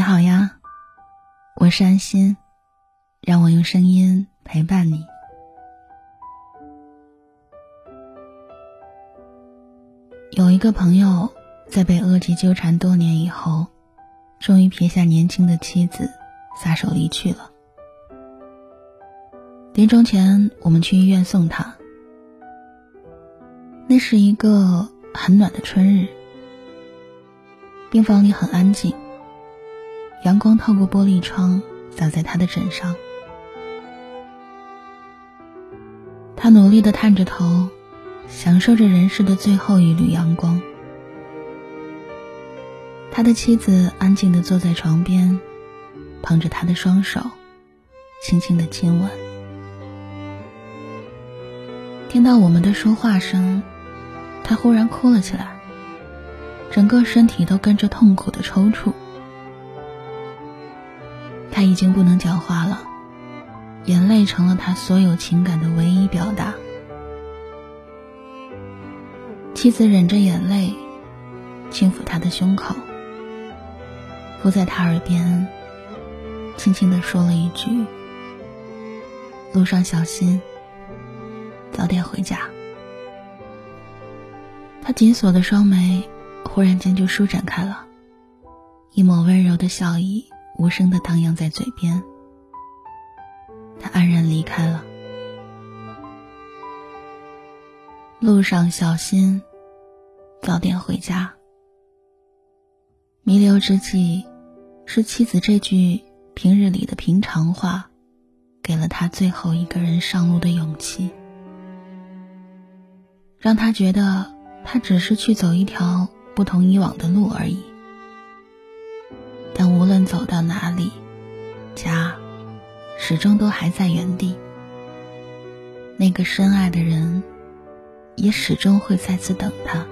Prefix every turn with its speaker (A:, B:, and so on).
A: 你好呀，我是安心，让我用声音陪伴你。有一个朋友在被恶疾纠缠多年以后，终于撇下年轻的妻子，撒手离去了。临终前，我们去医院送他。那是一个很暖的春日，病房里很安静。阳光透过玻璃窗洒在他的枕上，他努力的探着头，享受着人世的最后一缕阳光。他的妻子安静的坐在床边，捧着他的双手，轻轻的亲吻。听到我们的说话声，他忽然哭了起来，整个身体都跟着痛苦的抽搐。他已经不能讲话了，眼泪成了他所有情感的唯一表达。妻子忍着眼泪，轻抚他的胸口，伏在他耳边，轻轻的说了一句：“路上小心，早点回家。”他紧锁的双眉忽然间就舒展开了，一抹温柔的笑意。无声的荡漾在嘴边，他安然离开了。路上小心，早点回家。弥留之际，是妻子这句平日里的平常话，给了他最后一个人上路的勇气，让他觉得他只是去走一条不同以往的路而已。但无论走到哪里，家始终都还在原地。那个深爱的人，也始终会再次等他。